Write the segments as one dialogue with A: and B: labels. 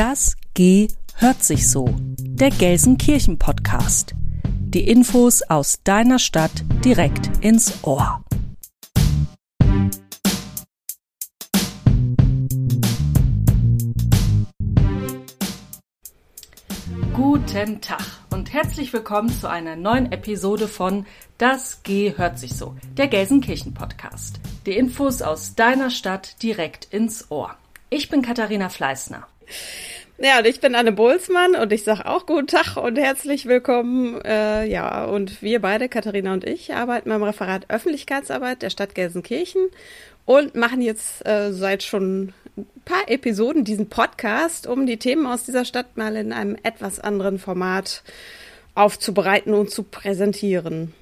A: Das G hört sich so. Der Gelsenkirchen Podcast. Die Infos aus deiner Stadt direkt ins Ohr. Guten Tag und herzlich willkommen zu einer neuen Episode von Das G hört sich so, der Gelsenkirchen Podcast. Die Infos aus deiner Stadt direkt ins Ohr. Ich bin Katharina Fleißner.
B: Ja, und ich bin Anne Bolzmann und ich sage auch guten Tag und herzlich willkommen. Äh, ja, und wir beide, Katharina und ich, arbeiten beim Referat Öffentlichkeitsarbeit der Stadt Gelsenkirchen und machen jetzt äh, seit schon ein paar Episoden diesen Podcast, um die Themen aus dieser Stadt mal in einem etwas anderen Format aufzubereiten und zu präsentieren.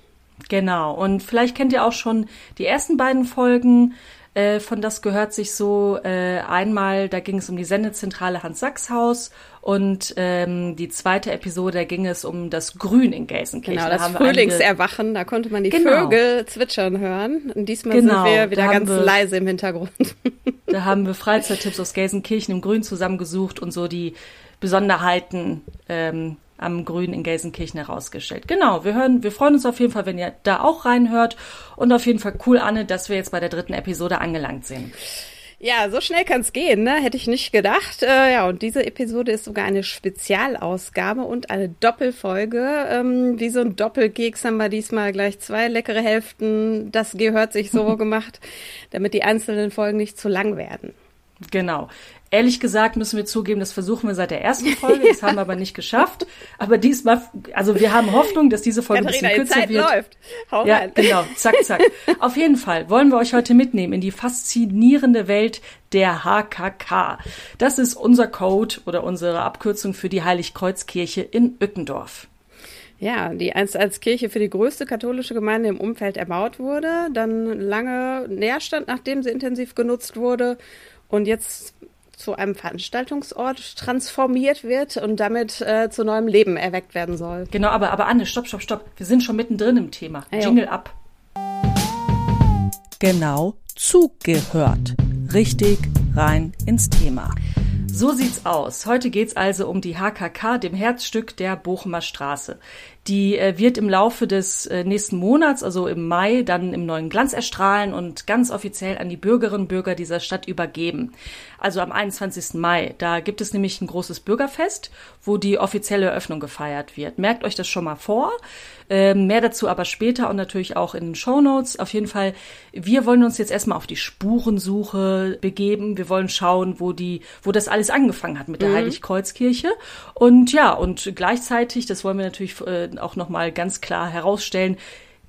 A: Genau, und vielleicht kennt ihr auch schon die ersten beiden Folgen äh, von Das gehört sich so. Äh, einmal, da ging es um die Sendezentrale Hans-Sachs-Haus und ähm, die zweite Episode, da ging es um das Grün in Gelsenkirchen.
B: Genau, das da Frühlingserwachen, da konnte man die genau. Vögel zwitschern hören. Und diesmal genau, sind wir wieder ganz wir, leise im Hintergrund.
A: Da haben wir Freizeittipps aus Gelsenkirchen im Grün zusammengesucht und so die Besonderheiten ähm, am Grün in Gelsenkirchen herausgestellt. Genau, wir hören, wir freuen uns auf jeden Fall, wenn ihr da auch reinhört und auf jeden Fall cool, Anne, dass wir jetzt bei der dritten Episode angelangt sind.
B: Ja, so schnell kann's gehen, ne? Hätte ich nicht gedacht. Äh, ja, und diese Episode ist sogar eine Spezialausgabe und eine Doppelfolge. Ähm, wie so ein Doppelkeks haben wir diesmal gleich zwei leckere Hälften. Das gehört sich so gemacht, damit die einzelnen Folgen nicht zu lang werden.
A: Genau. Ehrlich gesagt müssen wir zugeben, das versuchen wir seit der ersten Folge, das haben wir aber nicht geschafft. Aber diesmal, also wir haben Hoffnung, dass diese Folge
B: Katharina,
A: ein bisschen kürzer
B: Zeit
A: wird.
B: läuft. Hau
A: ja,
B: rein.
A: genau, zack, zack. Auf jeden Fall wollen wir euch heute mitnehmen in die faszinierende Welt der HKK. Das ist unser Code oder unsere Abkürzung für die Heiligkreuzkirche in Ückendorf.
B: Ja, die einst als Kirche für die größte katholische Gemeinde im Umfeld erbaut wurde, dann lange Nährstand, nachdem sie intensiv genutzt wurde und jetzt zu einem Veranstaltungsort transformiert wird und damit äh, zu neuem Leben erweckt werden soll.
A: Genau, aber, aber Anne, stopp, stopp, stopp. Wir sind schon mittendrin im Thema. Ah, Jingle ab. Genau zugehört. Richtig rein ins Thema. So sieht's aus. Heute geht's also um die HKK, dem Herzstück der Bochumer Straße. Die äh, wird im Laufe des äh, nächsten Monats, also im Mai, dann im neuen Glanz erstrahlen und ganz offiziell an die Bürgerinnen und Bürger dieser Stadt übergeben. Also am 21. Mai. Da gibt es nämlich ein großes Bürgerfest, wo die offizielle Eröffnung gefeiert wird. Merkt euch das schon mal vor. Ähm, mehr dazu aber später und natürlich auch in den Show Notes. Auf jeden Fall, wir wollen uns jetzt erstmal auf die Spurensuche begeben. Wir wollen schauen, wo die, wo das alles angefangen hat mit der mhm. Heiligkreuzkirche. Und ja, und gleichzeitig, das wollen wir natürlich äh, auch nochmal ganz klar herausstellen,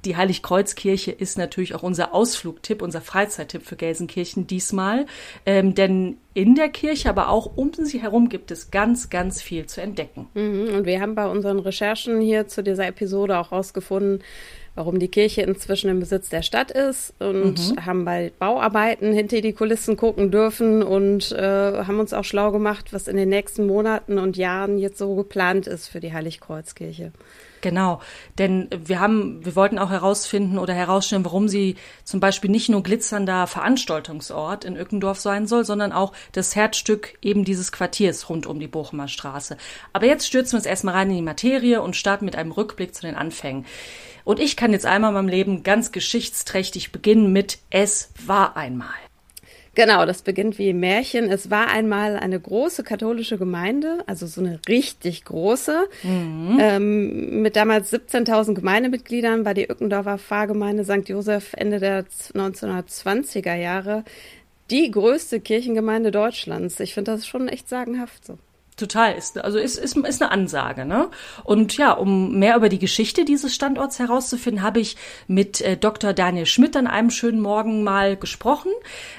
A: die Heiligkreuzkirche ist natürlich auch unser Ausflugtipp, unser Freizeittipp für Gelsenkirchen diesmal. Ähm, denn in der Kirche, aber auch um sie herum gibt es ganz, ganz viel zu entdecken.
B: Mhm, und wir haben bei unseren Recherchen hier zu dieser Episode auch herausgefunden, warum die Kirche inzwischen im Besitz der Stadt ist und mhm. haben bei Bauarbeiten hinter die Kulissen gucken dürfen und äh, haben uns auch schlau gemacht, was in den nächsten Monaten und Jahren jetzt so geplant ist für die Heiligkreuzkirche.
A: Genau, denn wir haben, wir wollten auch herausfinden oder herausstellen, warum sie zum Beispiel nicht nur glitzernder Veranstaltungsort in Ückendorf sein soll, sondern auch das Herzstück eben dieses Quartiers rund um die Bochumer Straße. Aber jetzt stürzen wir uns erstmal rein in die Materie und starten mit einem Rückblick zu den Anfängen. Und ich kann jetzt einmal in meinem Leben ganz geschichtsträchtig beginnen mit Es war einmal.
B: Genau, das beginnt wie im Märchen. Es war einmal eine große katholische Gemeinde, also so eine richtig große, mhm. ähm, mit damals 17.000 Gemeindemitgliedern war die Ückendorfer Pfarrgemeinde St. Josef Ende der 1920er Jahre die größte Kirchengemeinde Deutschlands. Ich finde das schon echt sagenhaft so.
A: Total, ist, also ist, ist, ist eine Ansage. Ne? Und ja, um mehr über die Geschichte dieses Standorts herauszufinden, habe ich mit äh, Dr. Daniel Schmidt an einem schönen Morgen mal gesprochen.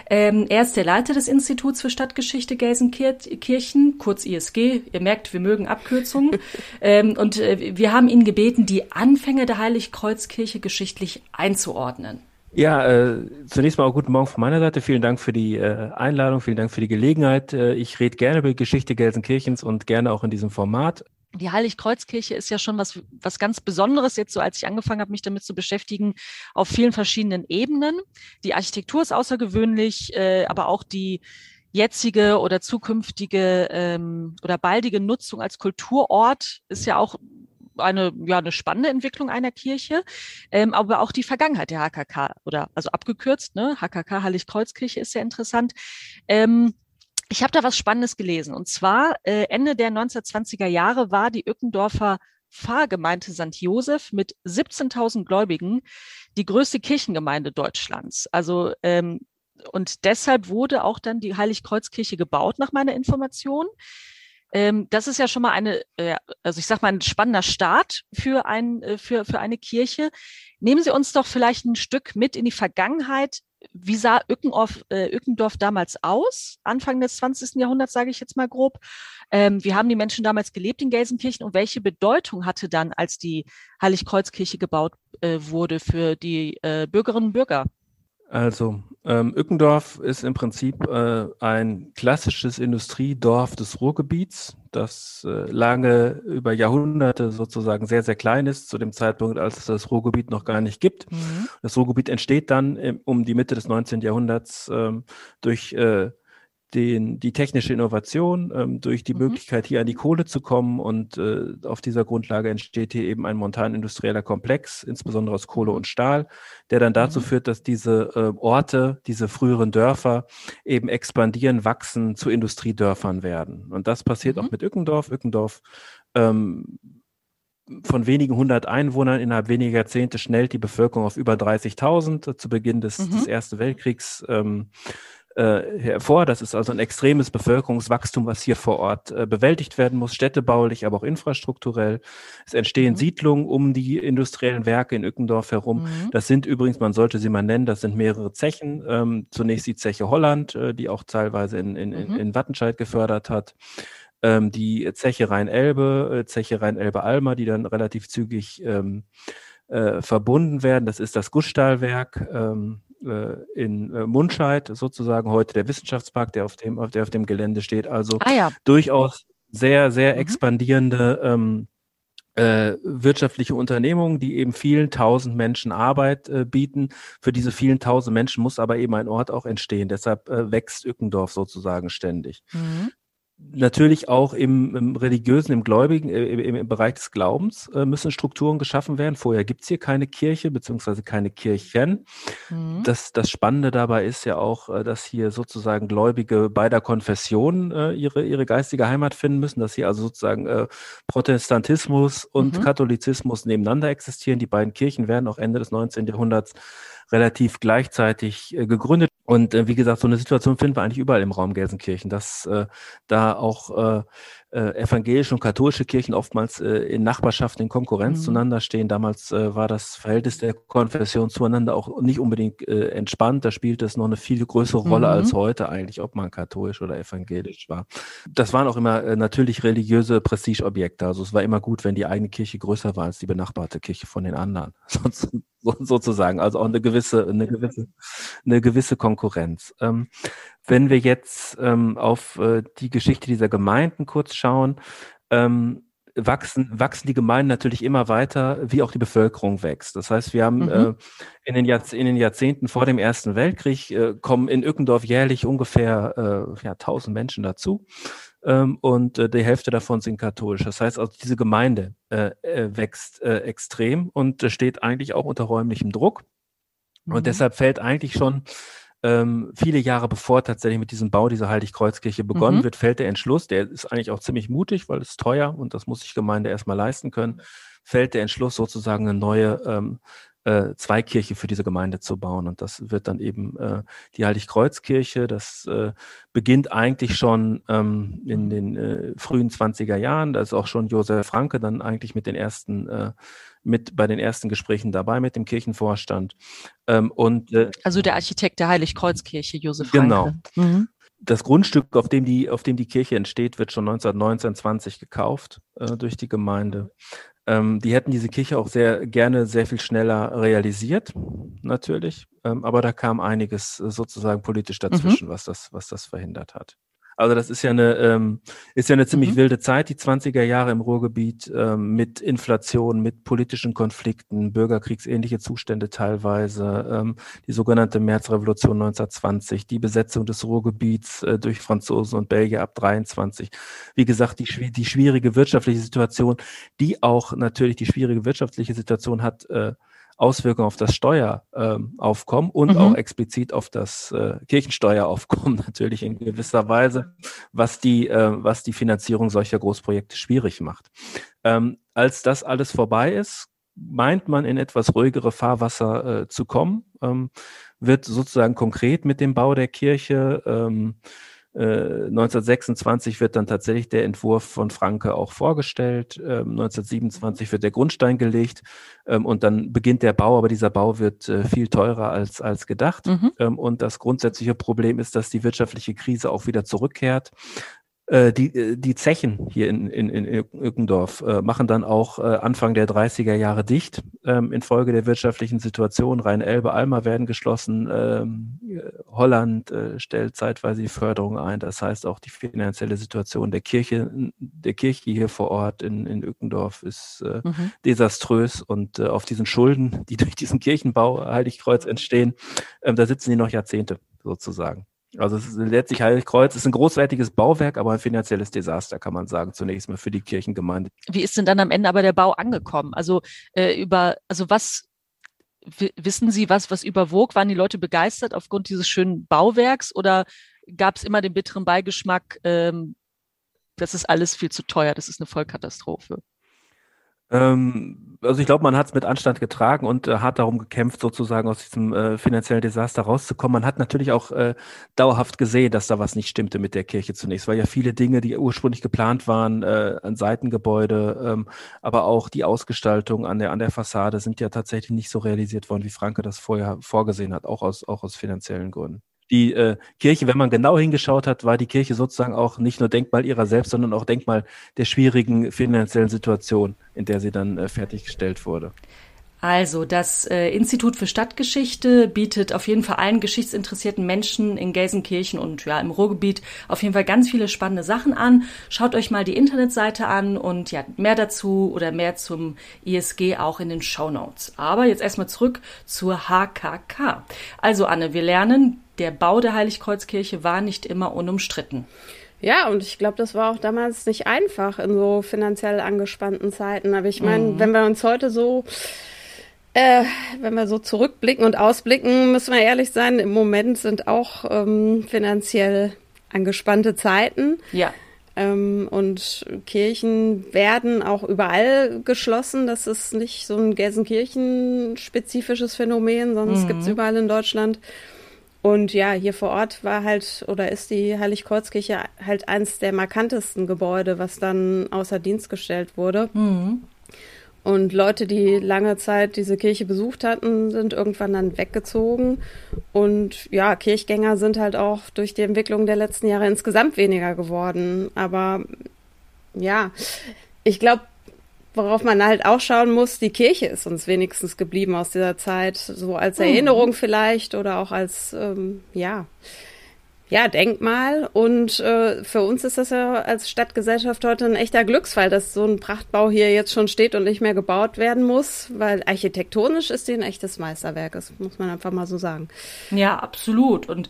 A: Ähm, er ist der Leiter des Instituts für Stadtgeschichte Gelsenkirchen, kurz ISG. Ihr merkt, wir mögen Abkürzungen. ähm, und äh, wir haben ihn gebeten, die Anfänge der Heiligkreuzkirche geschichtlich einzuordnen.
C: Ja, äh, zunächst mal auch guten Morgen von meiner Seite. Vielen Dank für die äh, Einladung, vielen Dank für die Gelegenheit. Äh, ich rede gerne über die Geschichte Gelsenkirchens und gerne auch in diesem Format.
A: Die Heiligkreuzkirche ist ja schon was, was ganz Besonderes jetzt, so als ich angefangen habe, mich damit zu beschäftigen, auf vielen verschiedenen Ebenen. Die Architektur ist außergewöhnlich, äh, aber auch die
D: jetzige oder zukünftige ähm, oder baldige Nutzung als Kulturort ist ja auch eine, ja, eine spannende Entwicklung einer Kirche, ähm, aber auch die Vergangenheit der HKK oder also abgekürzt, ne, HKK Heiligkreuzkirche ist sehr interessant. Ähm, ich habe da was Spannendes gelesen und zwar äh, Ende der 1920er Jahre war die Ückendorfer Pfarrgemeinde St. Josef mit 17.000 Gläubigen die größte Kirchengemeinde Deutschlands. Also ähm, und deshalb wurde auch dann die Heiligkreuzkirche gebaut, nach meiner Information. Ähm, das ist ja schon mal eine, äh, also ich sag mal, ein spannender Start für, ein, äh, für, für eine Kirche. Nehmen Sie uns doch vielleicht ein Stück mit in die Vergangenheit. Wie sah Ückendorf, äh, Ückendorf damals aus? Anfang des 20. Jahrhunderts, sage ich jetzt mal grob. Ähm, wie haben die Menschen damals gelebt in Gelsenkirchen und welche Bedeutung hatte dann, als die Heiligkreuzkirche gebaut äh, wurde für die äh, Bürgerinnen und Bürger?
C: Also, ähm, Ückendorf ist im Prinzip äh, ein klassisches Industriedorf des Ruhrgebiets, das äh, lange über Jahrhunderte sozusagen sehr, sehr klein ist, zu dem Zeitpunkt, als es das Ruhrgebiet noch gar nicht gibt. Mhm. Das Ruhrgebiet entsteht dann im, um die Mitte des 19. Jahrhunderts ähm, durch äh, den, die technische Innovation, ähm, durch die mhm. Möglichkeit, hier an die Kohle zu kommen. Und äh, auf dieser Grundlage entsteht hier eben ein montan-industrieller Komplex, insbesondere aus Kohle und Stahl, der dann dazu mhm. führt, dass diese äh, Orte, diese früheren Dörfer eben expandieren, wachsen, zu Industriedörfern werden. Und das passiert mhm. auch mit Ückendorf. Ückendorf ähm, von wenigen hundert Einwohnern innerhalb weniger Jahrzehnte schnellt die Bevölkerung auf über 30.000 zu Beginn des, des mhm. Ersten Weltkriegs. Ähm, äh, hervor. Das ist also ein extremes Bevölkerungswachstum, was hier vor Ort äh, bewältigt werden muss, städtebaulich, aber auch infrastrukturell. Es entstehen mhm. Siedlungen um die industriellen Werke in Ückendorf herum. Mhm. Das sind übrigens, man sollte sie mal nennen, das sind mehrere Zechen. Ähm, zunächst die Zeche Holland, äh, die auch teilweise in, in, mhm. in Wattenscheid gefördert hat ähm, die Zeche Rhein-Elbe, äh, Zeche Rhein-Elbe-Alma, die dann relativ zügig ähm, äh, verbunden werden. Das ist das Gussstahlwerk, ähm, äh, in äh, Mundscheid, sozusagen heute der Wissenschaftspark, der auf dem, auf, der auf dem Gelände steht. Also ah, ja. durchaus sehr, sehr mhm. expandierende ähm, äh, wirtschaftliche Unternehmungen, die eben vielen tausend Menschen Arbeit äh, bieten. Für diese vielen tausend Menschen muss aber eben ein Ort auch entstehen. Deshalb äh, wächst Ückendorf sozusagen ständig. Mhm natürlich auch im, im religiösen, im Gläubigen, äh, im, im, Bereich des Glaubens äh, müssen Strukturen geschaffen werden. Vorher gibt es hier keine Kirche beziehungsweise keine Kirchen. Mhm. Das, das Spannende dabei ist ja auch, äh, dass hier sozusagen Gläubige beider Konfessionen äh, ihre, ihre geistige Heimat finden müssen, dass hier also sozusagen äh, Protestantismus und mhm. Katholizismus nebeneinander existieren. Die beiden Kirchen werden auch Ende des 19. Jahrhunderts relativ gleichzeitig äh, gegründet. Und äh, wie gesagt, so eine Situation finden wir eigentlich überall im Raum Gelsenkirchen, dass äh, da auch äh, äh, evangelische und katholische Kirchen oftmals äh, in Nachbarschaften in Konkurrenz mhm. zueinander stehen. Damals äh, war das Verhältnis der Konfession zueinander auch nicht unbedingt äh, entspannt. Da spielte es noch eine viel größere Rolle mhm. als heute eigentlich, ob man katholisch oder evangelisch war. Das waren auch immer äh, natürlich religiöse Prestigeobjekte. Also es war immer gut, wenn die eigene Kirche größer war als die benachbarte Kirche von den anderen. Sonst, so, sozusagen. Also auch eine gewisse, eine gewisse, eine gewisse Konkurrenz. Ähm, wenn wir jetzt ähm, auf äh, die Geschichte dieser Gemeinden kurz schauen, ähm, wachsen, wachsen die Gemeinden natürlich immer weiter, wie auch die Bevölkerung wächst. Das heißt, wir haben mhm. äh, in, den in, den Jahrzehnten vor dem Ersten Weltkrieg äh, kommen in Ückendorf jährlich ungefähr äh, ja, 1000 Menschen dazu. Ähm, und äh, die Hälfte davon sind katholisch. Das heißt also, diese Gemeinde äh, äh, wächst äh, extrem und äh, steht eigentlich auch unter räumlichem Druck. Mhm. Und deshalb fällt eigentlich schon ähm, viele Jahre bevor tatsächlich mit diesem Bau dieser Heiligkreuzkirche begonnen mhm. wird, fällt der Entschluss, der ist eigentlich auch ziemlich mutig, weil es teuer und das muss sich Gemeinde erstmal leisten können, fällt der Entschluss sozusagen eine neue ähm, äh, Zweikirche für diese Gemeinde zu bauen. Und das wird dann eben äh, die Heiligkreuzkirche. Das äh, beginnt eigentlich schon ähm, in den äh, frühen 20er Jahren. Da ist auch schon Josef Franke dann eigentlich mit den ersten äh, mit bei den ersten Gesprächen dabei mit dem Kirchenvorstand.
D: Ähm, und, äh, also der Architekt der Heiligkreuzkirche, Josef
C: Genau. Mhm. Das Grundstück, auf dem, die, auf dem die Kirche entsteht, wird schon 1919, 20 gekauft äh, durch die Gemeinde. Ähm, die hätten diese Kirche auch sehr gerne sehr viel schneller realisiert, natürlich. Ähm, aber da kam einiges sozusagen politisch dazwischen, mhm. was, das, was das verhindert hat. Also das ist ja eine, ähm, ist ja eine ziemlich mhm. wilde Zeit, die 20er Jahre im Ruhrgebiet, ähm, mit Inflation, mit politischen Konflikten, bürgerkriegsähnliche Zustände teilweise, ähm, die sogenannte Märzrevolution 1920, die Besetzung des Ruhrgebiets äh, durch Franzosen und Belgier ab 23. Wie gesagt, die, die schwierige wirtschaftliche Situation, die auch natürlich die schwierige wirtschaftliche Situation hat, äh, Auswirkungen auf das Steueraufkommen ähm, und mhm. auch explizit auf das äh, Kirchensteueraufkommen natürlich in gewisser Weise, was die, äh, was die Finanzierung solcher Großprojekte schwierig macht. Ähm, als das alles vorbei ist, meint man in etwas ruhigere Fahrwasser äh, zu kommen, ähm, wird sozusagen konkret mit dem Bau der Kirche ähm, 1926 äh, wird dann tatsächlich der Entwurf von Franke auch vorgestellt. 1927 ähm, wird der Grundstein gelegt ähm, und dann beginnt der Bau, aber dieser Bau wird äh, viel teurer als, als gedacht. Mhm. Ähm, und das grundsätzliche Problem ist, dass die wirtschaftliche Krise auch wieder zurückkehrt. Äh, die, äh, die Zechen hier in, in, in Ückendorf äh, machen dann auch äh, Anfang der 30er Jahre dicht. Ähm, infolge der wirtschaftlichen Situation, Rhein-Elbe, Alma werden geschlossen. Ähm, Holland äh, stellt zeitweise die Förderung ein. Das heißt, auch die finanzielle Situation der Kirche, der Kirche hier vor Ort in, in Ückendorf ist äh, mhm. desaströs. Und äh, auf diesen Schulden, die durch diesen Kirchenbau Heiligkreuz entstehen, äh, da sitzen die noch Jahrzehnte sozusagen. Also es ist letztlich Heiligkreuz ist ein großwertiges Bauwerk, aber ein finanzielles Desaster, kann man sagen, zunächst mal für die Kirchengemeinde.
A: Wie ist denn dann am Ende aber der Bau angekommen? Also äh, über, also was wissen Sie, was, was überwog? Waren die Leute begeistert aufgrund dieses schönen Bauwerks oder gab es immer den bitteren Beigeschmack, ähm, das ist alles viel zu teuer, das ist eine Vollkatastrophe?
C: Ähm, also ich glaube, man hat es mit Anstand getragen und äh, hat darum gekämpft, sozusagen aus diesem äh, finanziellen Desaster rauszukommen. Man hat natürlich auch äh, dauerhaft gesehen, dass da was nicht stimmte mit der Kirche zunächst, weil ja viele Dinge, die ursprünglich geplant waren, äh, ein Seitengebäude, ähm, aber auch die Ausgestaltung an der an der Fassade sind ja tatsächlich nicht so realisiert worden, wie Franke das vorher vorgesehen hat, auch aus auch aus finanziellen Gründen die äh, Kirche, wenn man genau hingeschaut hat, war die Kirche sozusagen auch nicht nur Denkmal ihrer selbst, sondern auch Denkmal der schwierigen finanziellen Situation, in der sie dann äh, fertiggestellt wurde.
A: Also, das äh, Institut für Stadtgeschichte bietet auf jeden Fall allen geschichtsinteressierten Menschen in Gelsenkirchen und ja im Ruhrgebiet auf jeden Fall ganz viele spannende Sachen an. Schaut euch mal die Internetseite an und ja, mehr dazu oder mehr zum ISG auch in den Show Notes. Aber jetzt erstmal zurück zur HKK. Also, Anne, wir lernen, der Bau der Heiligkreuzkirche war nicht immer unumstritten.
B: Ja, und ich glaube, das war auch damals nicht einfach in so finanziell angespannten Zeiten. Aber ich meine, mhm. wenn wir uns heute so äh, wenn wir so zurückblicken und ausblicken, müssen wir ehrlich sein, im Moment sind auch ähm, finanziell angespannte Zeiten.
A: Ja.
B: Ähm, und Kirchen werden auch überall geschlossen. Das ist nicht so ein Gelsenkirchen-spezifisches Phänomen, sondern es mhm. gibt es überall in Deutschland. Und ja, hier vor Ort war halt oder ist die Heiligkreuzkirche halt eins der markantesten Gebäude, was dann außer Dienst gestellt wurde. Mhm. Und Leute, die lange Zeit diese Kirche besucht hatten, sind irgendwann dann weggezogen. Und ja, Kirchgänger sind halt auch durch die Entwicklung der letzten Jahre insgesamt weniger geworden. Aber ja, ich glaube, worauf man halt auch schauen muss, die Kirche ist uns wenigstens geblieben aus dieser Zeit, so als hm. Erinnerung vielleicht oder auch als, ähm, ja, ja, Denkmal. Und äh, für uns ist das ja als Stadtgesellschaft heute ein echter Glücksfall, dass so ein Prachtbau hier jetzt schon steht und nicht mehr gebaut werden muss, weil architektonisch ist die ein echtes Meisterwerk, das muss man einfach mal so sagen.
A: Ja, absolut. Und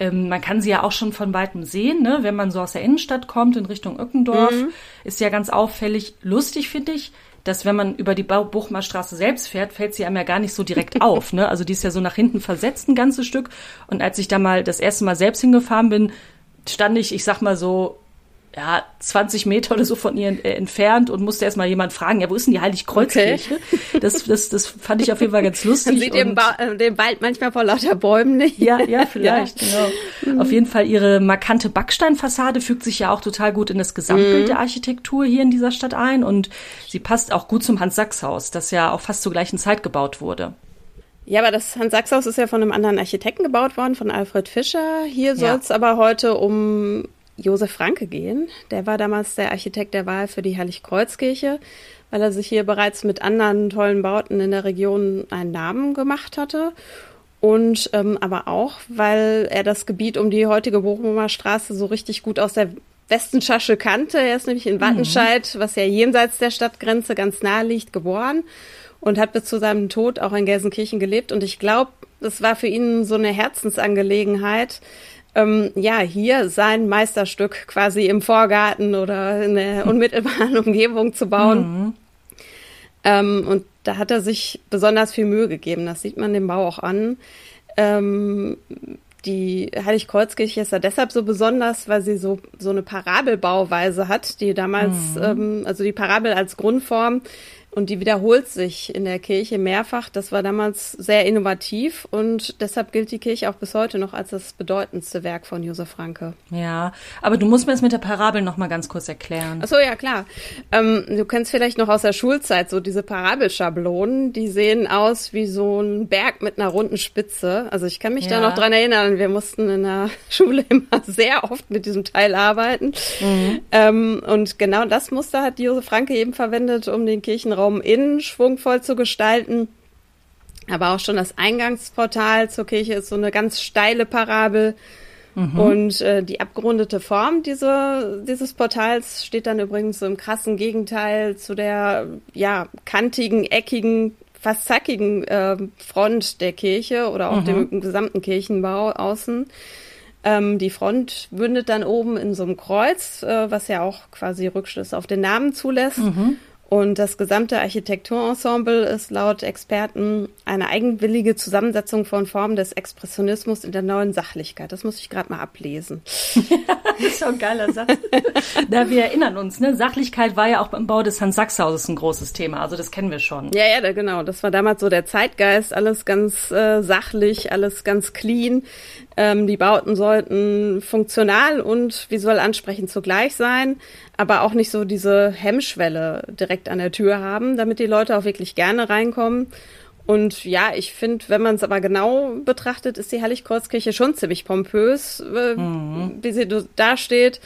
A: ähm, man kann sie ja auch schon von weitem sehen, ne? wenn man so aus der Innenstadt kommt in Richtung Ückendorf. Mhm. Ist ja ganz auffällig lustig, finde ich dass wenn man über die Buchmerstraße selbst fährt, fällt sie einem ja gar nicht so direkt auf. Ne? Also die ist ja so nach hinten versetzt ein ganzes Stück. Und als ich da mal das erste Mal selbst hingefahren bin, stand ich, ich sag mal so ja, 20 Meter oder so von ihr äh, entfernt und musste erstmal jemand fragen, ja, wo ist denn die Heiligkreuzkirche? Okay. Das, das, das fand ich auf jeden Fall ganz lustig.
B: Man sieht den, ba äh, den Wald manchmal vor lauter Bäumen nicht.
A: Ja, ja, vielleicht, ja. genau. Auf jeden Fall ihre markante Backsteinfassade fügt sich ja auch total gut in das Gesamtbild mhm. der Architektur hier in dieser Stadt ein und sie passt auch gut zum Hans-Sachs-Haus, das ja auch fast zur gleichen Zeit gebaut wurde.
B: Ja, aber das Hans-Sachs-Haus ist ja von einem anderen Architekten gebaut worden, von Alfred Fischer. Hier soll es aber heute um Josef Franke gehen. Der war damals der Architekt der Wahl für die Heiligkreuzkirche, weil er sich hier bereits mit anderen tollen Bauten in der Region einen Namen gemacht hatte. und ähm, aber auch, weil er das Gebiet um die heutige Bochumer Straße so richtig gut aus der Westenschasche kannte. Er ist nämlich in mhm. Wattenscheid, was ja jenseits der Stadtgrenze ganz nahe liegt, geboren und hat bis zu seinem Tod auch in Gelsenkirchen gelebt. Und ich glaube, das war für ihn so eine Herzensangelegenheit, ähm, ja, hier sein Meisterstück quasi im Vorgarten oder in der unmittelbaren Umgebung zu bauen. Mhm. Ähm, und da hat er sich besonders viel Mühe gegeben. Das sieht man dem Bau auch an. Ähm, die Heiligkreuzkirche ist ja deshalb so besonders, weil sie so, so eine Parabelbauweise hat, die damals, mhm. ähm, also die Parabel als Grundform, und die wiederholt sich in der Kirche mehrfach. Das war damals sehr innovativ und deshalb gilt die Kirche auch bis heute noch als das bedeutendste Werk von Josef Franke.
A: Ja, aber du musst mir das mit der Parabel noch mal ganz kurz erklären.
B: Ach so, ja klar. Ähm, du kennst vielleicht noch aus der Schulzeit so diese Parabelschablonen, die sehen aus wie so ein Berg mit einer runden Spitze. Also ich kann mich ja. da noch dran erinnern, wir mussten in der Schule immer sehr oft mit diesem Teil arbeiten. Mhm. Ähm, und genau das Muster hat Josef Franke eben verwendet, um den Kirchenraum Raum innen schwungvoll zu gestalten. Aber auch schon das Eingangsportal zur Kirche ist so eine ganz steile Parabel. Mhm. Und äh, die abgerundete Form diese, dieses Portals steht dann übrigens so im krassen Gegenteil zu der ja kantigen, eckigen, fast zackigen äh, Front der Kirche oder auch mhm. dem gesamten Kirchenbau außen. Ähm, die Front bündet dann oben in so einem Kreuz, äh, was ja auch quasi Rückschluss auf den Namen zulässt. Mhm. Und das gesamte Architekturensemble ist laut Experten eine eigenwillige Zusammensetzung von Formen des Expressionismus in der neuen Sachlichkeit. Das muss ich gerade mal ablesen.
A: das ist schon ein geiler Satz. da wir erinnern uns, ne? Sachlichkeit war ja auch beim Bau des Hans-Sachs-Hauses ein großes Thema. Also das kennen wir schon.
B: Ja, ja, genau. Das war damals so der Zeitgeist. Alles ganz äh, sachlich, alles ganz clean. Ähm, die Bauten sollten funktional und visuell ansprechend zugleich sein, aber auch nicht so diese Hemmschwelle direkt an der Tür haben, damit die Leute auch wirklich gerne reinkommen. Und ja, ich finde, wenn man es aber genau betrachtet, ist die Heiligkreuzkirche schon ziemlich pompös, äh, mhm. wie sie da steht.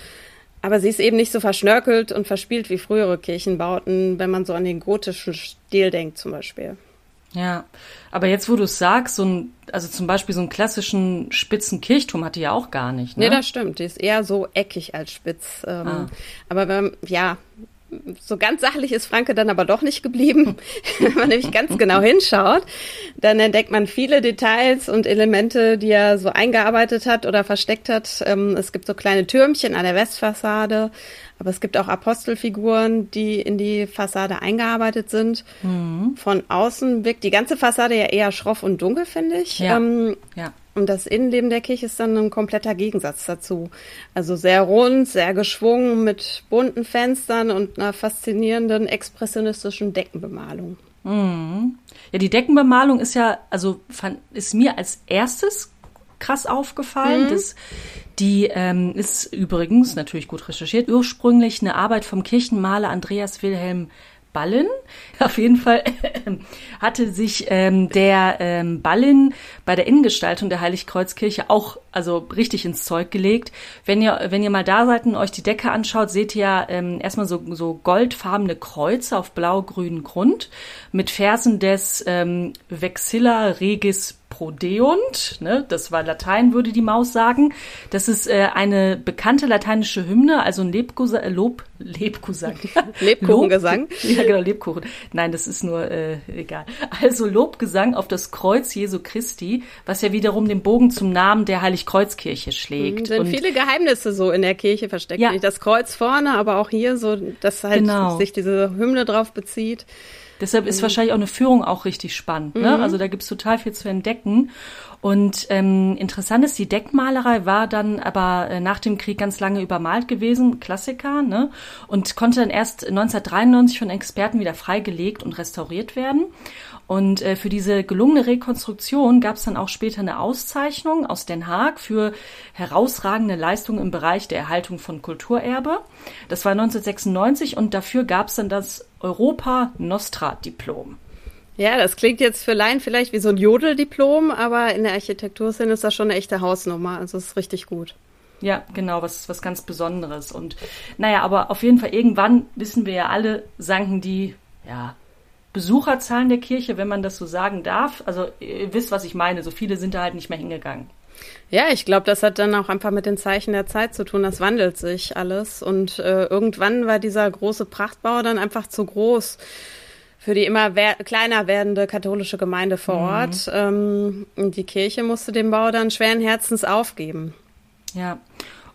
B: Aber sie ist eben nicht so verschnörkelt und verspielt wie frühere Kirchenbauten, wenn man so an den gotischen Stil denkt zum Beispiel.
A: Ja, aber jetzt, wo du es sagst, so ein, also zum Beispiel so einen klassischen spitzen Kirchturm hat die ja auch gar nicht. Ne?
B: Nee, das stimmt. Die ist eher so eckig als spitz. Ähm, ah. Aber wenn, ja, so ganz sachlich ist Franke dann aber doch nicht geblieben. Wenn man nämlich ganz genau hinschaut, dann entdeckt man viele Details und Elemente, die er so eingearbeitet hat oder versteckt hat. Ähm, es gibt so kleine Türmchen an der Westfassade, aber es gibt auch Apostelfiguren, die in die Fassade eingearbeitet sind. Mhm. Von außen wirkt die ganze Fassade ja eher schroff und dunkel, finde ich. Ja. Ähm, ja. Und das Innenleben der Kirche ist dann ein kompletter Gegensatz dazu. Also sehr rund, sehr geschwungen mit bunten Fenstern und einer faszinierenden expressionistischen Deckenbemalung.
A: Mhm. Ja, die Deckenbemalung ist ja, also fand, ist mir als erstes krass aufgefallen. Mhm. Das, die ähm, ist übrigens natürlich gut recherchiert. Ursprünglich eine Arbeit vom Kirchenmaler Andreas Wilhelm Ballen. Auf jeden Fall hatte sich ähm, der ähm, Ballen bei der Innengestaltung der Heiligkreuzkirche auch also richtig ins Zeug gelegt. Wenn ihr wenn ihr mal da seid und euch die Decke anschaut, seht ihr ähm, erstmal so so goldfarbene Kreuze auf blau-grünen Grund mit Versen des ähm, Vexilla Regis Prodeunt, ne, das war Latein, würde die Maus sagen. Das ist äh, eine bekannte lateinische Hymne, also ein Lebkusa äh, Lob, Lebkusang.
B: Lebkuchengesang?
A: Lob, ja, genau, Lebkuchen. Nein, das ist nur, äh, egal. Also Lobgesang auf das Kreuz Jesu Christi, was ja wiederum den Bogen zum Namen der Heiligkreuzkirche schlägt.
B: Mhm, sind Und viele Geheimnisse so in der Kirche versteckt. Ja. Das Kreuz vorne, aber auch hier so, dass halt genau. sich diese Hymne drauf bezieht.
A: Deshalb ist mhm. wahrscheinlich auch eine Führung auch richtig spannend. Ne? Mhm. Also da gibt's total viel zu entdecken. Und ähm, interessant ist, die Deckmalerei war dann aber äh, nach dem Krieg ganz lange übermalt gewesen, Klassiker, ne? und konnte dann erst 1993 von Experten wieder freigelegt und restauriert werden. Und äh, für diese gelungene Rekonstruktion gab es dann auch später eine Auszeichnung aus Den Haag für herausragende Leistungen im Bereich der Erhaltung von Kulturerbe. Das war 1996 und dafür gab es dann das Europa Nostra Diplom.
B: Ja, das klingt jetzt für Laien vielleicht wie so ein Jodeldiplom, aber in der Architekturszene ist das schon eine echte Hausnummer. Also es ist richtig gut.
A: Ja, genau, was, was ganz Besonderes. Und naja, aber auf jeden Fall irgendwann wissen wir ja alle, sanken die, ja, Besucherzahlen der Kirche, wenn man das so sagen darf. Also ihr wisst, was ich meine. So viele sind da halt nicht mehr hingegangen.
B: Ja, ich glaube, das hat dann auch einfach mit den Zeichen der Zeit zu tun. Das wandelt sich alles. Und äh, irgendwann war dieser große Prachtbau dann einfach zu groß für die immer kleiner werdende katholische Gemeinde vor mhm. Ort. Ähm, die Kirche musste den Bau dann schweren Herzens aufgeben.
A: Ja.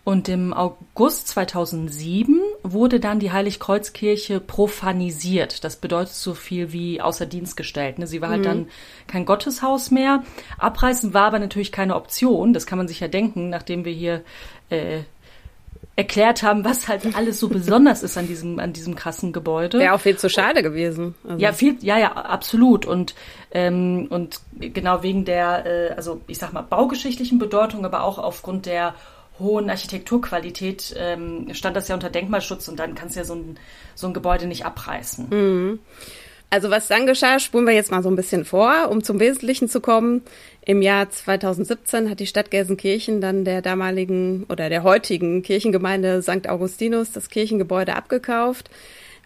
A: Und im August 2007 wurde dann die Heiligkreuzkirche profanisiert. Das bedeutet so viel wie außer Dienst gestellt. Ne? Sie war halt mhm. dann kein Gotteshaus mehr. Abreißen war aber natürlich keine Option. Das kann man sich ja denken, nachdem wir hier äh, erklärt haben, was halt alles so besonders ist an diesem, an diesem krassen Gebäude.
B: Wäre auch viel zu schade gewesen.
A: Also. Ja, viel, ja, ja, absolut. Und, ähm, und genau wegen der, äh, also ich sag mal, baugeschichtlichen Bedeutung, aber auch aufgrund der hohen Architekturqualität ähm, stand das ja unter Denkmalschutz und dann kannst du ja so ein, so ein Gebäude nicht abreißen.
B: Mhm. Also was dann geschah, spulen wir jetzt mal so ein bisschen vor, um zum Wesentlichen zu kommen. Im Jahr 2017 hat die Stadt Gelsenkirchen dann der damaligen oder der heutigen Kirchengemeinde St. Augustinus das Kirchengebäude abgekauft,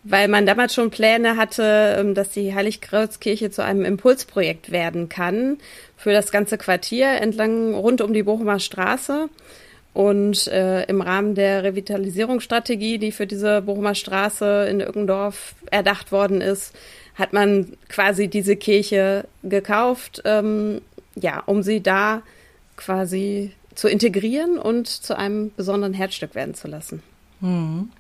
B: weil man damals schon Pläne hatte, ähm, dass die Heiligkreuzkirche zu einem Impulsprojekt werden kann für das ganze Quartier entlang rund um die Bochumer Straße. Und äh, im Rahmen der Revitalisierungsstrategie, die für diese Bochumer Straße in Irgendorf erdacht worden ist, hat man quasi diese Kirche gekauft, ähm, ja, um sie da quasi zu integrieren und zu einem besonderen Herzstück werden zu lassen.
A: Mhm.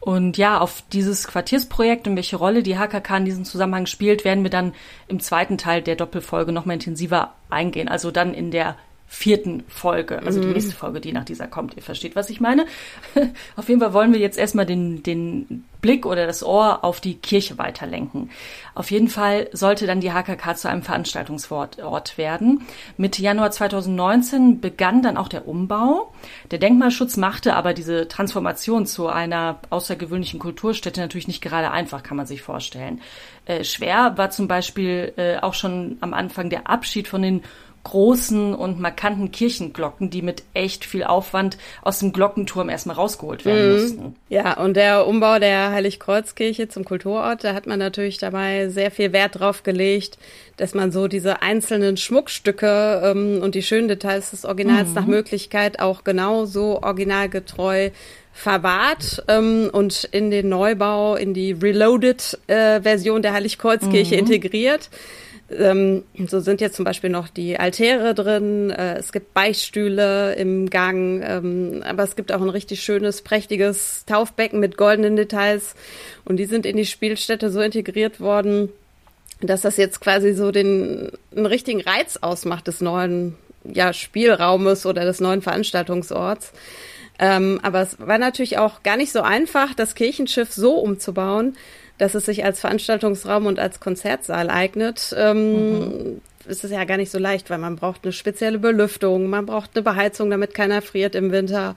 A: Und ja, auf dieses Quartiersprojekt und welche Rolle die HKK in diesem Zusammenhang spielt, werden wir dann im zweiten Teil der Doppelfolge nochmal intensiver eingehen. Also dann in der vierten Folge, also die mhm. nächste Folge, die nach dieser kommt. Ihr versteht, was ich meine. auf jeden Fall wollen wir jetzt erstmal den, den Blick oder das Ohr auf die Kirche weiterlenken. Auf jeden Fall sollte dann die HKK zu einem Veranstaltungsort werden. Mitte Januar 2019 begann dann auch der Umbau. Der Denkmalschutz machte aber diese Transformation zu einer außergewöhnlichen Kulturstätte natürlich nicht gerade einfach, kann man sich vorstellen. Äh, schwer war zum Beispiel äh, auch schon am Anfang der Abschied von den großen und markanten Kirchenglocken, die mit echt viel Aufwand aus dem Glockenturm erstmal rausgeholt werden mhm. mussten.
B: Ja, und der Umbau der Heiligkreuzkirche zum Kulturort, da hat man natürlich dabei sehr viel Wert drauf gelegt, dass man so diese einzelnen Schmuckstücke ähm, und die schönen Details des Originals mhm. nach Möglichkeit auch genau so originalgetreu verwahrt ähm, und in den Neubau, in die Reloaded-Version äh, der Heiligkreuzkirche mhm. integriert. Ähm, so sind jetzt zum Beispiel noch die Altäre drin, äh, es gibt Beichtstühle im Gang, ähm, aber es gibt auch ein richtig schönes, prächtiges Taufbecken mit goldenen Details und die sind in die Spielstätte so integriert worden, dass das jetzt quasi so den einen richtigen Reiz ausmacht des neuen ja, Spielraumes oder des neuen Veranstaltungsorts. Ähm, aber es war natürlich auch gar nicht so einfach, das Kirchenschiff so umzubauen, dass es sich als Veranstaltungsraum und als Konzertsaal eignet. Ähm, mhm ist es ja gar nicht so leicht, weil man braucht eine spezielle Belüftung, man braucht eine Beheizung, damit keiner friert im Winter.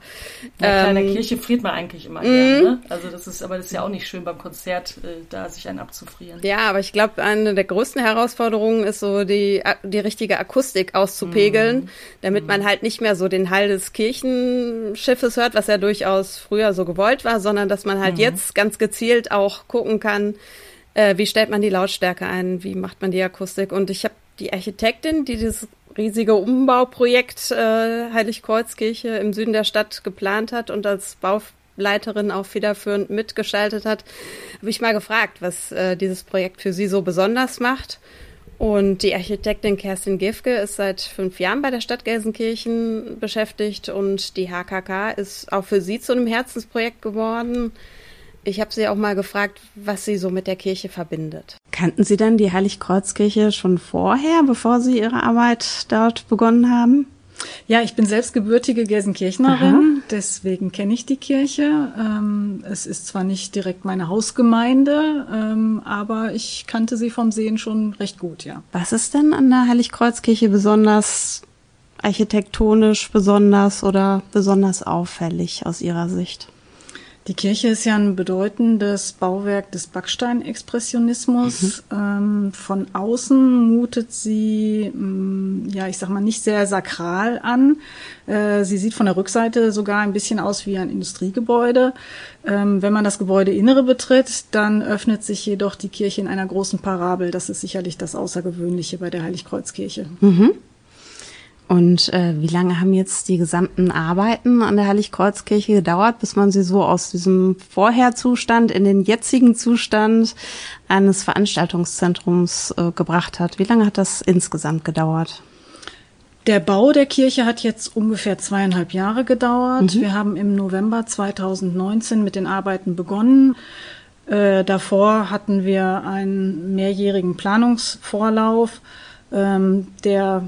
A: Ja, ähm, in der Kirche friert man eigentlich immer gern, ne? Also das ist, aber das ist ja auch nicht schön beim Konzert, äh, da sich einen abzufrieren.
B: Ja, aber ich glaube, eine der größten Herausforderungen ist so die, die richtige Akustik auszupegeln, mhm. damit man halt nicht mehr so den Hall des Kirchenschiffes hört, was ja durchaus früher so gewollt war, sondern dass man halt mhm. jetzt ganz gezielt auch gucken kann, äh, wie stellt man die Lautstärke ein, wie macht man die Akustik. Und ich habe die Architektin, die dieses riesige Umbauprojekt äh, Heiligkreuzkirche im Süden der Stadt geplant hat und als Bauleiterin auch federführend mitgestaltet hat, habe ich mal gefragt, was äh, dieses Projekt für sie so besonders macht. Und die Architektin Kerstin Gifke ist seit fünf Jahren bei der Stadt Gelsenkirchen beschäftigt und die HKK ist auch für sie zu einem Herzensprojekt geworden. Ich habe sie auch mal gefragt, was sie so mit der Kirche verbindet.
E: Kannten Sie denn die Heiligkreuzkirche schon vorher, bevor Sie Ihre Arbeit dort begonnen haben?
F: Ja, ich bin selbst gebürtige Gelsenkirchnerin, Aha. deswegen kenne ich die Kirche. Ähm, es ist zwar nicht direkt meine Hausgemeinde, ähm, aber ich kannte sie vom Sehen schon recht gut, ja.
E: Was ist denn an der Heiligkreuzkirche besonders architektonisch besonders oder besonders auffällig aus Ihrer Sicht?
F: Die Kirche ist ja ein bedeutendes Bauwerk des Backsteinexpressionismus. Mhm. Ähm, von außen mutet sie, mh, mm, ja, ich sag mal, nicht sehr sakral an. Äh, sie sieht von der Rückseite sogar ein bisschen aus wie ein Industriegebäude. Ähm, wenn man das Gebäudeinnere betritt, dann öffnet sich jedoch die Kirche in einer großen Parabel. Das ist sicherlich das Außergewöhnliche bei der Heiligkreuzkirche.
B: Mhm. Und äh, wie lange haben jetzt die gesamten Arbeiten an der Heiligkreuzkirche gedauert, bis man sie so aus diesem Vorherzustand in den jetzigen Zustand eines Veranstaltungszentrums äh, gebracht hat? Wie lange hat das insgesamt gedauert?
F: Der Bau der Kirche hat jetzt ungefähr zweieinhalb Jahre gedauert. Mhm. Wir haben im November 2019 mit den Arbeiten begonnen. Äh, davor hatten wir einen mehrjährigen Planungsvorlauf, ähm, der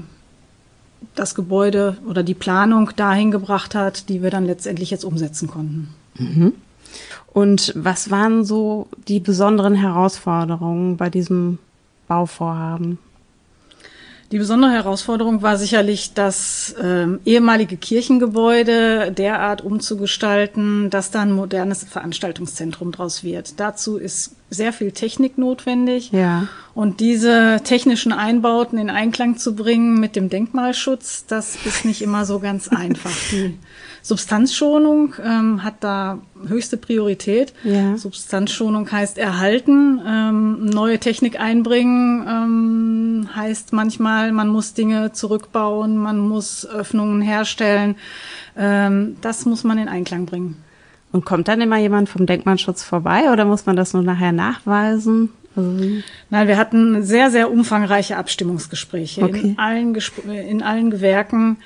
F: das Gebäude oder die Planung dahin gebracht hat, die wir dann letztendlich jetzt umsetzen konnten.
B: Mhm. Und was waren so die besonderen Herausforderungen bei diesem Bauvorhaben?
F: Die besondere Herausforderung war sicherlich, das ähm, ehemalige Kirchengebäude derart umzugestalten, dass da ein modernes Veranstaltungszentrum draus wird. Dazu ist sehr viel Technik notwendig.
B: Ja.
F: Und diese technischen Einbauten in Einklang zu bringen mit dem Denkmalschutz, das ist nicht immer so ganz einfach. Die Substanzschonung ähm, hat da höchste Priorität.
B: Ja.
F: Substanzschonung heißt erhalten, ähm, neue Technik einbringen ähm, heißt manchmal, man muss Dinge zurückbauen, man muss Öffnungen herstellen. Ähm, das muss man in Einklang bringen.
B: Und kommt dann immer jemand vom Denkmalschutz vorbei oder muss man das nur nachher nachweisen?
F: Also Nein, wir hatten sehr, sehr umfangreiche Abstimmungsgespräche okay. in, allen Gespr in allen Gewerken.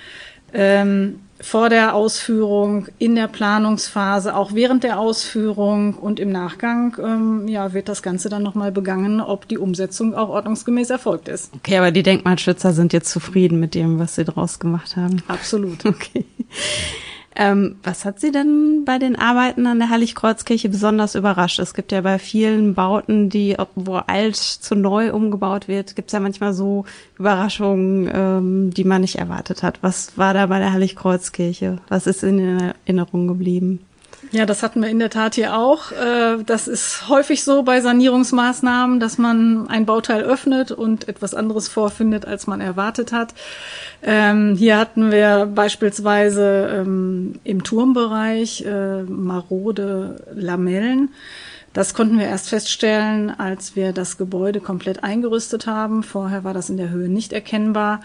F: Ähm, vor der Ausführung, in der Planungsphase, auch während der Ausführung und im Nachgang, ähm, ja, wird das Ganze dann nochmal begangen, ob die Umsetzung auch ordnungsgemäß erfolgt ist.
B: Okay, aber die Denkmalschützer sind jetzt zufrieden mit dem, was sie draus gemacht haben.
F: Absolut.
B: Okay. Ähm, was hat Sie denn bei den Arbeiten an der Heiligkreuzkirche besonders überrascht? Es gibt ja bei vielen Bauten, die, wo alt zu neu umgebaut wird, gibt es ja manchmal so Überraschungen, ähm, die man nicht erwartet hat. Was war da bei der Heiligkreuzkirche? Was ist in Erinnerung geblieben?
F: Ja, das hatten wir in der Tat hier auch. Äh, das ist häufig so bei Sanierungsmaßnahmen, dass man ein Bauteil öffnet und etwas anderes vorfindet, als man erwartet hat. Ähm, hier hatten wir beispielsweise ähm, im Turmbereich äh, marode Lamellen. Das konnten wir erst feststellen, als wir das Gebäude komplett eingerüstet haben. Vorher war das in der Höhe nicht erkennbar.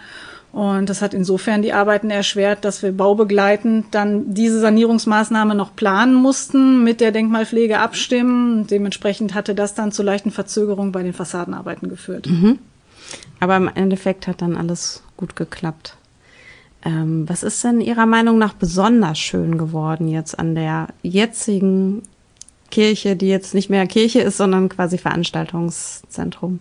F: Und das hat insofern die Arbeiten erschwert, dass wir baubegleitend dann diese Sanierungsmaßnahme noch planen mussten, mit der Denkmalpflege abstimmen. Dementsprechend hatte das dann zu leichten Verzögerungen bei den Fassadenarbeiten geführt.
B: Mhm. Aber im Endeffekt hat dann alles gut geklappt. Ähm, was ist denn Ihrer Meinung nach besonders schön geworden jetzt an der jetzigen Kirche, die jetzt nicht mehr Kirche ist, sondern quasi Veranstaltungszentrum?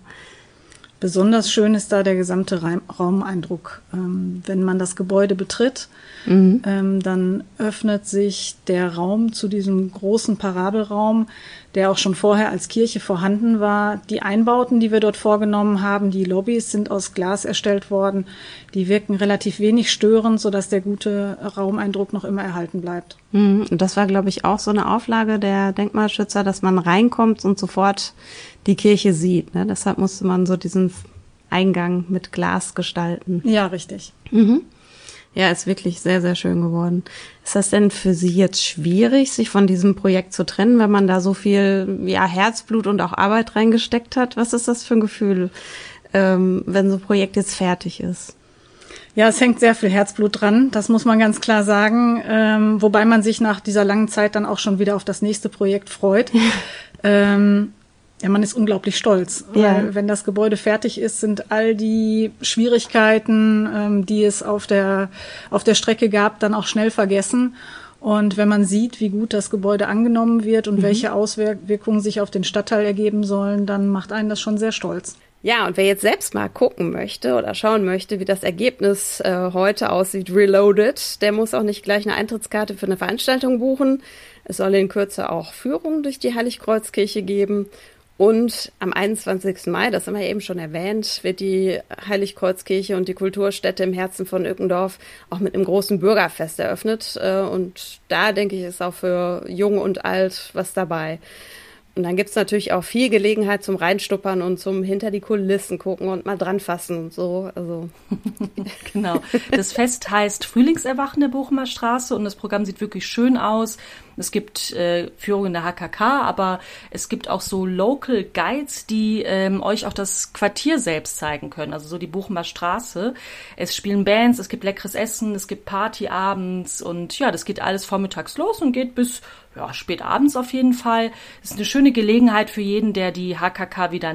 F: Besonders schön ist da der gesamte Raumeindruck. Ähm, wenn man das Gebäude betritt, mhm. ähm, dann öffnet sich der Raum zu diesem großen Parabelraum, der auch schon vorher als Kirche vorhanden war. Die Einbauten, die wir dort vorgenommen haben, die Lobbys sind aus Glas erstellt worden. Die wirken relativ wenig störend, sodass der gute Raumeindruck noch immer erhalten bleibt.
B: Mhm. Und das war, glaube ich, auch so eine Auflage der Denkmalschützer, dass man reinkommt und sofort die Kirche sieht. Ne? Deshalb musste man so diesen Eingang mit Glas gestalten.
F: Ja, richtig.
B: Mhm. Ja, ist wirklich sehr, sehr schön geworden. Ist das denn für Sie jetzt schwierig, sich von diesem Projekt zu trennen, wenn man da so viel ja, Herzblut und auch Arbeit reingesteckt hat? Was ist das für ein Gefühl, ähm, wenn so ein Projekt jetzt fertig ist?
F: Ja, es hängt sehr viel Herzblut dran, das muss man ganz klar sagen. Ähm, wobei man sich nach dieser langen Zeit dann auch schon wieder auf das nächste Projekt freut. ähm, ja, man ist unglaublich stolz. Ja. wenn das Gebäude fertig ist, sind all die Schwierigkeiten, ähm, die es auf der, auf der Strecke gab, dann auch schnell vergessen. Und wenn man sieht, wie gut das Gebäude angenommen wird und mhm. welche Auswirkungen sich auf den Stadtteil ergeben sollen, dann macht einen das schon sehr stolz.
G: Ja, und wer jetzt selbst mal gucken möchte oder schauen möchte, wie das Ergebnis äh, heute aussieht, reloaded, der muss auch nicht gleich eine Eintrittskarte für eine Veranstaltung buchen. Es soll in Kürze auch Führungen durch die Heiligkreuzkirche geben.
B: Und am 21. Mai, das haben wir eben schon erwähnt, wird die Heiligkreuzkirche und die Kulturstätte im Herzen von Ückendorf auch mit einem großen Bürgerfest eröffnet. Äh, und da, denke ich, ist auch für Jung und Alt was dabei. Und dann gibt's natürlich auch viel Gelegenheit zum Reinstuppern und zum hinter die Kulissen gucken und mal dran fassen und so. Also.
A: genau. Das Fest heißt Frühlingserwachen der Bochumer Straße und das Programm sieht wirklich schön aus. Es gibt äh, Führungen der HKK, aber es gibt auch so Local Guides, die ähm, euch auch das Quartier selbst zeigen können, also so die Bochumer Straße. Es spielen Bands, es gibt leckeres Essen, es gibt Party abends und ja, das geht alles vormittags los und geht bis ja, spät abends auf jeden Fall. Es ist eine schöne Gelegenheit für jeden, der die HKK wieder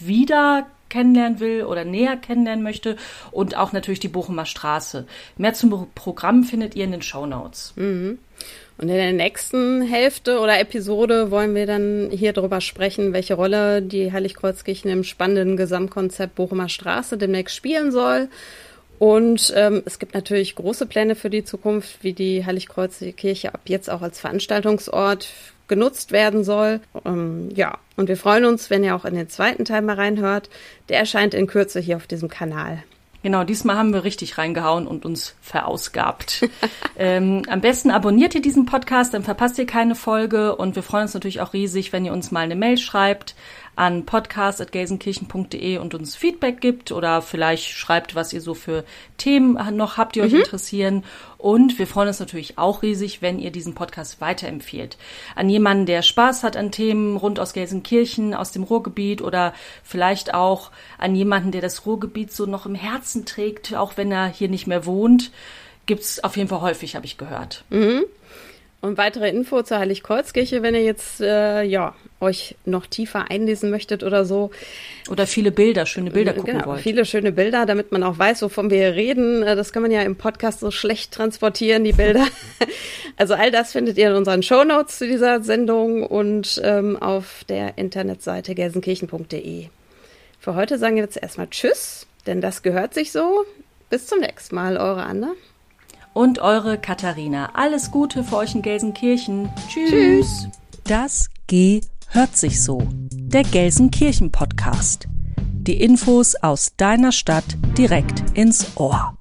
A: wieder kennenlernen will oder näher kennenlernen möchte und auch natürlich die Bochumer Straße. Mehr zum Programm findet ihr in den Show Notes.
B: Mhm. Und in der nächsten Hälfte oder Episode wollen wir dann hier drüber sprechen, welche Rolle die Heiligkreuzkirchen im spannenden Gesamtkonzept Bochumer Straße demnächst spielen soll. Und ähm, es gibt natürlich große Pläne für die Zukunft, wie die Heiligkreuzkirche ab jetzt auch als Veranstaltungsort genutzt werden soll. Ähm, ja, und wir freuen uns, wenn ihr auch in den zweiten Teil mal reinhört. Der erscheint in Kürze hier auf diesem Kanal.
A: Genau, diesmal haben wir richtig reingehauen und uns verausgabt. ähm, am besten abonniert ihr diesen Podcast, dann verpasst ihr keine Folge und wir freuen uns natürlich auch riesig, wenn ihr uns mal eine Mail schreibt an podcast.gelsenkirchen.de und uns Feedback gibt oder vielleicht schreibt, was ihr so für Themen noch habt, die euch mhm. interessieren. Und wir freuen uns natürlich auch riesig, wenn ihr diesen Podcast weiterempfehlt. An jemanden, der Spaß hat an Themen rund aus Gelsenkirchen, aus dem Ruhrgebiet oder vielleicht auch an jemanden, der das Ruhrgebiet so noch im Herzen trägt, auch wenn er hier nicht mehr wohnt. Gibt's auf jeden Fall häufig, habe ich gehört.
B: Mhm. Und weitere Info zur Heiligkreuzkirche, wenn ihr jetzt äh, ja euch noch tiefer einlesen möchtet oder so.
A: Oder viele Bilder, schöne Bilder gucken
B: genau,
A: wollt.
B: Viele schöne Bilder, damit man auch weiß, wovon wir hier reden. Äh, das kann man ja im Podcast so schlecht transportieren, die Bilder. also all das findet ihr in unseren Show Notes zu dieser Sendung und ähm, auf der Internetseite gelsenkirchen.de. Für heute sagen wir jetzt erstmal Tschüss, denn das gehört sich so. Bis zum nächsten Mal, eure Anna
A: und eure Katharina. Alles Gute für euch in Gelsenkirchen.
B: Tschüss. Tschüss.
A: Das G hört sich so. Der Gelsenkirchen Podcast. Die Infos aus deiner Stadt direkt ins Ohr.